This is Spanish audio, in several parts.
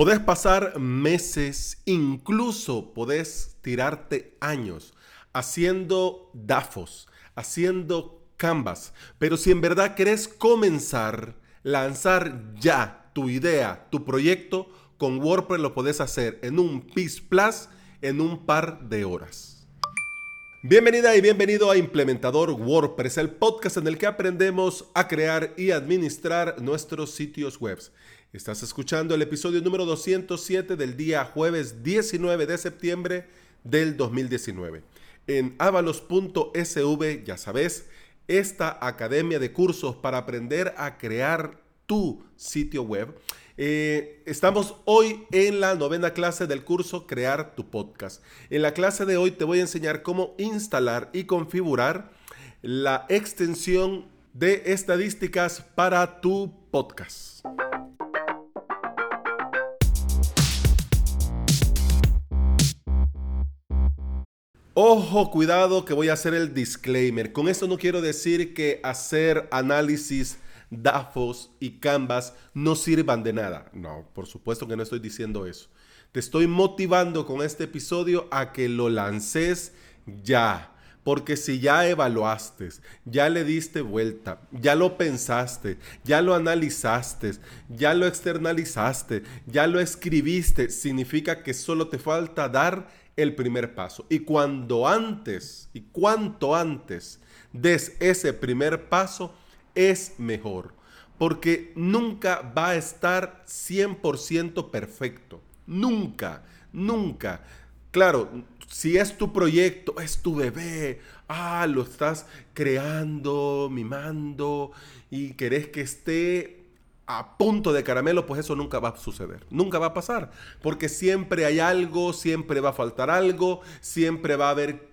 Podés pasar meses, incluso podés tirarte años haciendo DAFOS, haciendo Canvas, pero si en verdad querés comenzar, lanzar ya tu idea, tu proyecto, con WordPress lo podés hacer en un PIS Plus en un par de horas. Bienvenida y bienvenido a Implementador WordPress, el podcast en el que aprendemos a crear y administrar nuestros sitios web. Estás escuchando el episodio número 207 del día jueves 19 de septiembre del 2019. En avalos.sv, ya sabes, esta academia de cursos para aprender a crear tu sitio web. Eh, estamos hoy en la novena clase del curso Crear tu podcast. En la clase de hoy te voy a enseñar cómo instalar y configurar la extensión de estadísticas para tu podcast. Ojo, cuidado que voy a hacer el disclaimer. Con esto no quiero decir que hacer análisis DAFOS y Canvas no sirvan de nada. No, por supuesto que no estoy diciendo eso. Te estoy motivando con este episodio a que lo lances ya. Porque si ya evaluaste, ya le diste vuelta, ya lo pensaste, ya lo analizaste, ya lo externalizaste, ya lo escribiste, significa que solo te falta dar el primer paso. Y cuando antes, y cuanto antes des ese primer paso, es mejor. Porque nunca va a estar 100% perfecto. Nunca, nunca. Claro, si es tu proyecto, es tu bebé, ah, lo estás creando, mimando y querés que esté a punto de caramelo, pues eso nunca va a suceder. Nunca va a pasar. Porque siempre hay algo, siempre va a faltar algo, siempre va a haber,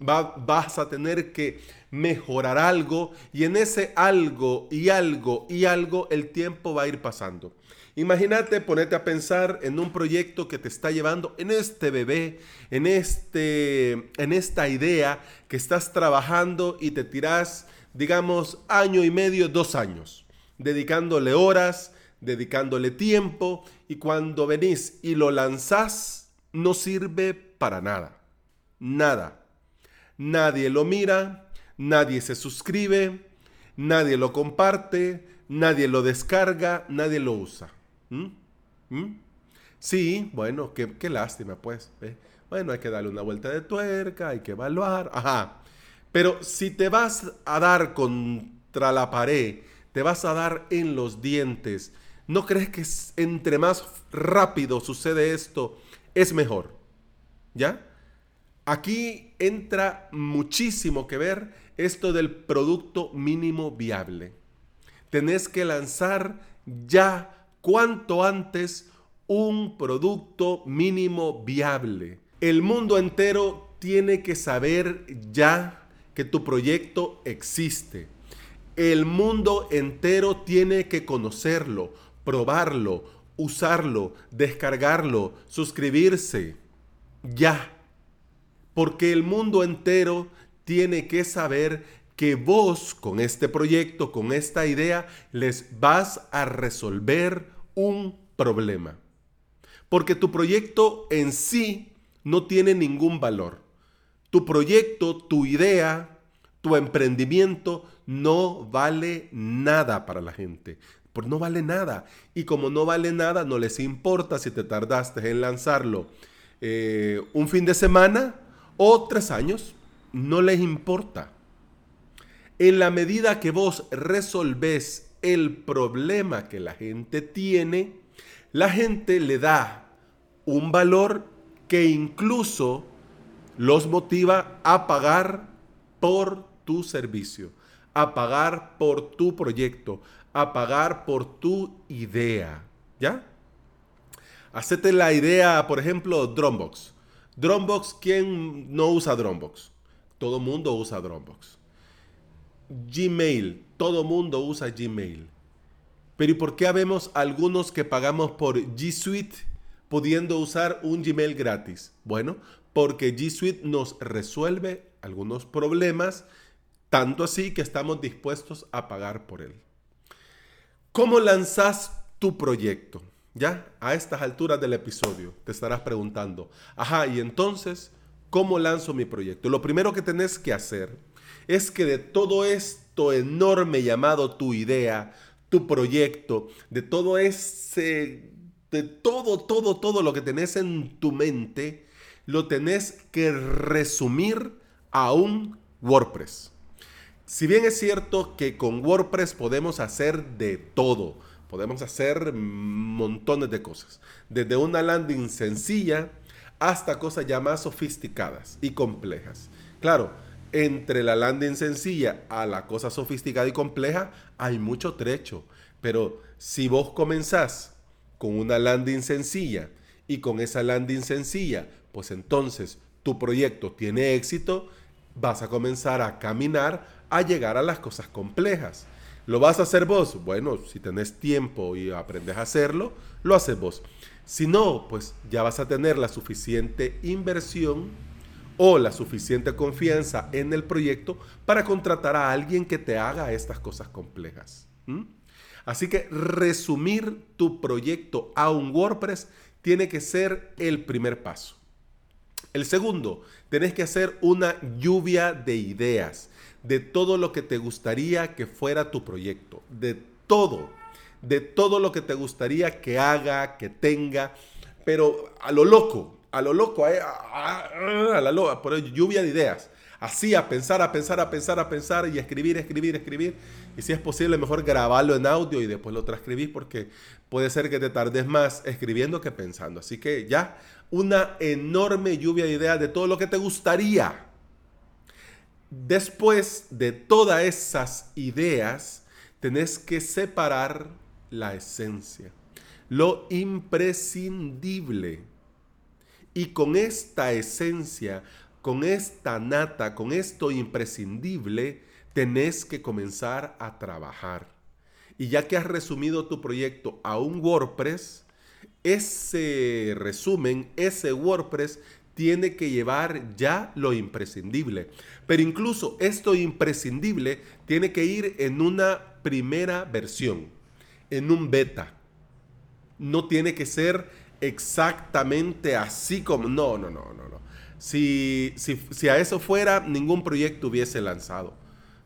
va, vas a tener que mejorar algo. Y en ese algo y algo y algo, el tiempo va a ir pasando. Imagínate ponerte a pensar en un proyecto que te está llevando en este bebé, en, este, en esta idea que estás trabajando y te tiras, digamos, año y medio, dos años dedicándole horas, dedicándole tiempo, y cuando venís y lo lanzás, no sirve para nada. Nada. Nadie lo mira, nadie se suscribe, nadie lo comparte, nadie lo descarga, nadie lo usa. ¿Mm? ¿Mm? Sí, bueno, qué, qué lástima, pues. Bueno, hay que darle una vuelta de tuerca, hay que evaluar. Ajá. Pero si te vas a dar contra la pared te vas a dar en los dientes. ¿No crees que entre más rápido sucede esto, es mejor? ¿Ya? Aquí entra muchísimo que ver esto del producto mínimo viable. Tenés que lanzar ya cuanto antes un producto mínimo viable. El mundo entero tiene que saber ya que tu proyecto existe. El mundo entero tiene que conocerlo, probarlo, usarlo, descargarlo, suscribirse. Ya. Porque el mundo entero tiene que saber que vos con este proyecto, con esta idea, les vas a resolver un problema. Porque tu proyecto en sí no tiene ningún valor. Tu proyecto, tu idea, tu emprendimiento no vale nada para la gente. No vale nada. Y como no vale nada, no les importa si te tardaste en lanzarlo eh, un fin de semana o tres años. No les importa. En la medida que vos resolvés el problema que la gente tiene, la gente le da un valor que incluso los motiva a pagar por tu servicio, a pagar por tu proyecto, a pagar por tu idea. ¿Ya? Hacete la idea, por ejemplo, Dropbox. Dropbox, ¿quién no usa Dropbox? Todo mundo usa Dropbox. Gmail, todo mundo usa Gmail. Pero ¿y por qué habemos algunos que pagamos por G Suite pudiendo usar un Gmail gratis? Bueno, porque G Suite nos resuelve algunos problemas tanto así que estamos dispuestos a pagar por él. ¿Cómo lanzas tu proyecto? Ya, a estas alturas del episodio, te estarás preguntando, ajá, y entonces, ¿cómo lanzo mi proyecto? Lo primero que tenés que hacer es que de todo esto enorme llamado tu idea, tu proyecto, de todo ese, de todo, todo, todo lo que tenés en tu mente, lo tenés que resumir a un WordPress. Si bien es cierto que con WordPress podemos hacer de todo, Podemos hacer montones de cosas. Desde una landing sencilla hasta cosas ya más sofisticadas y complejas. Claro, entre la landing sencilla a la cosa sofisticada y compleja hay mucho trecho. Pero si vos comenzás con una landing sencilla y con esa landing sencilla, pues entonces tu proyecto tiene éxito, vas a comenzar a caminar a llegar a las cosas complejas. ¿Lo vas a hacer vos? Bueno, si tenés tiempo y aprendes a hacerlo, lo haces vos. Si no, pues ya vas a tener la suficiente inversión o la suficiente confianza en el proyecto para contratar a alguien que te haga estas cosas complejas. Así que resumir tu proyecto a un WordPress tiene que ser el primer paso. El segundo, tenés que hacer una lluvia de ideas de todo lo que te gustaría que fuera tu proyecto, de todo, de todo lo que te gustaría que haga, que tenga, pero a lo loco, a lo loco, eh, a, la loca, por lluvia de ideas. Así, a pensar, a pensar, a pensar, a pensar y escribir, escribir, escribir. Y si es posible, mejor grabarlo en audio y después lo transcribís porque puede ser que te tardes más escribiendo que pensando. Así que ya, una enorme lluvia de ideas de todo lo que te gustaría Después de todas esas ideas, tenés que separar la esencia, lo imprescindible. Y con esta esencia, con esta nata, con esto imprescindible, tenés que comenzar a trabajar. Y ya que has resumido tu proyecto a un WordPress, ese resumen, ese WordPress tiene que llevar ya lo imprescindible. Pero incluso esto imprescindible tiene que ir en una primera versión, en un beta. No tiene que ser exactamente así como... No, no, no, no, no. Si, si, si a eso fuera, ningún proyecto hubiese lanzado.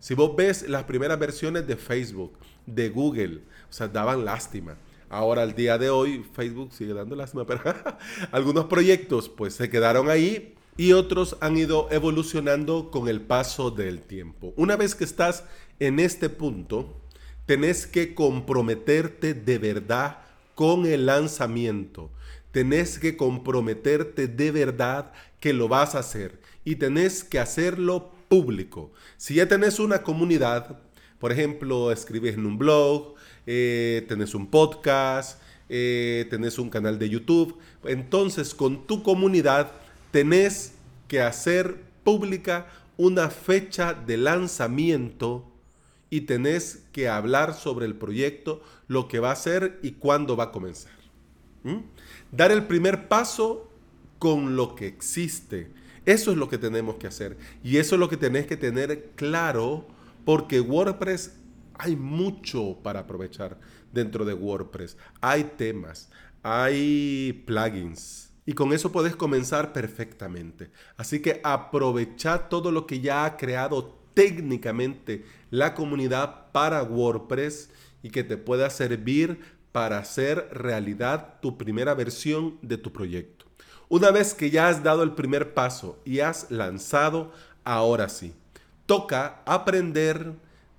Si vos ves las primeras versiones de Facebook, de Google, o sea, daban lástima. Ahora, al día de hoy, Facebook sigue dando lástima, pero algunos proyectos pues se quedaron ahí y otros han ido evolucionando con el paso del tiempo. Una vez que estás en este punto, tenés que comprometerte de verdad con el lanzamiento. Tenés que comprometerte de verdad que lo vas a hacer y tenés que hacerlo público. Si ya tenés una comunidad, por ejemplo, escribes en un blog, eh, tenés un podcast, eh, tenés un canal de YouTube. Entonces, con tu comunidad tenés que hacer pública una fecha de lanzamiento y tenés que hablar sobre el proyecto, lo que va a hacer y cuándo va a comenzar. Dar el primer paso con lo que existe. Eso es lo que tenemos que hacer. Y eso es lo que tenés que tener claro porque WordPress hay mucho para aprovechar dentro de WordPress. Hay temas, hay plugins. Y con eso puedes comenzar perfectamente. Así que aprovecha todo lo que ya ha creado técnicamente la comunidad para WordPress y que te pueda servir para hacer realidad tu primera versión de tu proyecto. Una vez que ya has dado el primer paso y has lanzado, ahora sí, toca aprender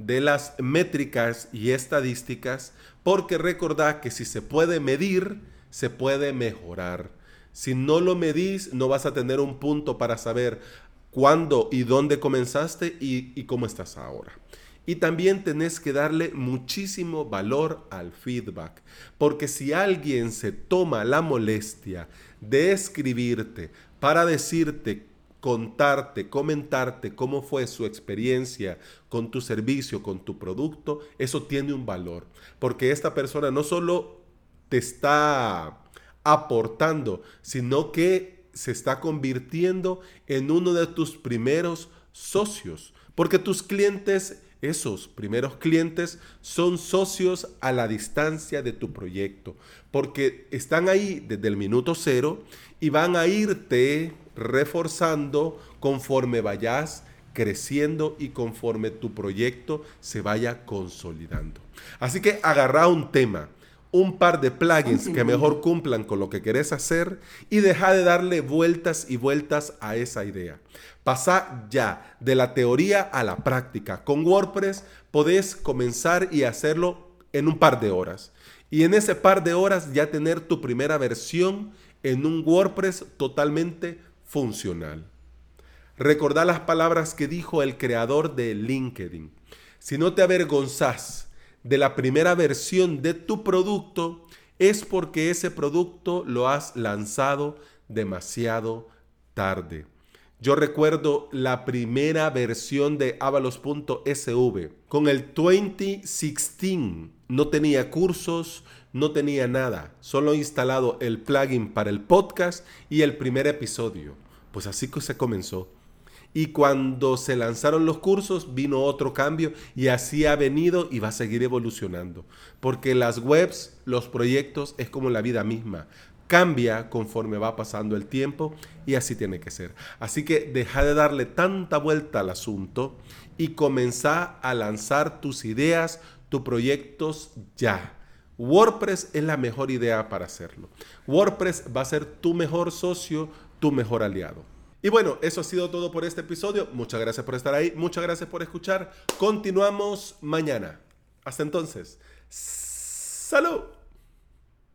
de las métricas y estadísticas, porque recordad que si se puede medir, se puede mejorar. Si no lo medís, no vas a tener un punto para saber cuándo y dónde comenzaste y, y cómo estás ahora. Y también tenés que darle muchísimo valor al feedback, porque si alguien se toma la molestia de escribirte para decirte contarte, comentarte cómo fue su experiencia con tu servicio, con tu producto, eso tiene un valor. Porque esta persona no solo te está aportando, sino que se está convirtiendo en uno de tus primeros socios. Porque tus clientes esos primeros clientes son socios a la distancia de tu proyecto, porque están ahí desde el minuto cero y van a irte reforzando conforme vayas creciendo y conforme tu proyecto se vaya consolidando. Así que agarra un tema, un par de plugins que mejor cumplan con lo que querés hacer y deja de darle vueltas y vueltas a esa idea. Pasa ya de la teoría a la práctica. Con WordPress podés comenzar y hacerlo en un par de horas. Y en ese par de horas ya tener tu primera versión en un WordPress totalmente funcional. Recordá las palabras que dijo el creador de LinkedIn. Si no te avergonzás de la primera versión de tu producto, es porque ese producto lo has lanzado demasiado tarde. Yo recuerdo la primera versión de avalos.sv con el 2016. No tenía cursos, no tenía nada, solo instalado el plugin para el podcast y el primer episodio. Pues así que se comenzó. Y cuando se lanzaron los cursos, vino otro cambio y así ha venido y va a seguir evolucionando. Porque las webs, los proyectos, es como la vida misma. Cambia conforme va pasando el tiempo y así tiene que ser. Así que deja de darle tanta vuelta al asunto y comenzá a lanzar tus ideas, tus proyectos ya. WordPress es la mejor idea para hacerlo. WordPress va a ser tu mejor socio, tu mejor aliado. Y bueno, eso ha sido todo por este episodio. Muchas gracias por estar ahí. Muchas gracias por escuchar. Continuamos mañana. Hasta entonces. Salud.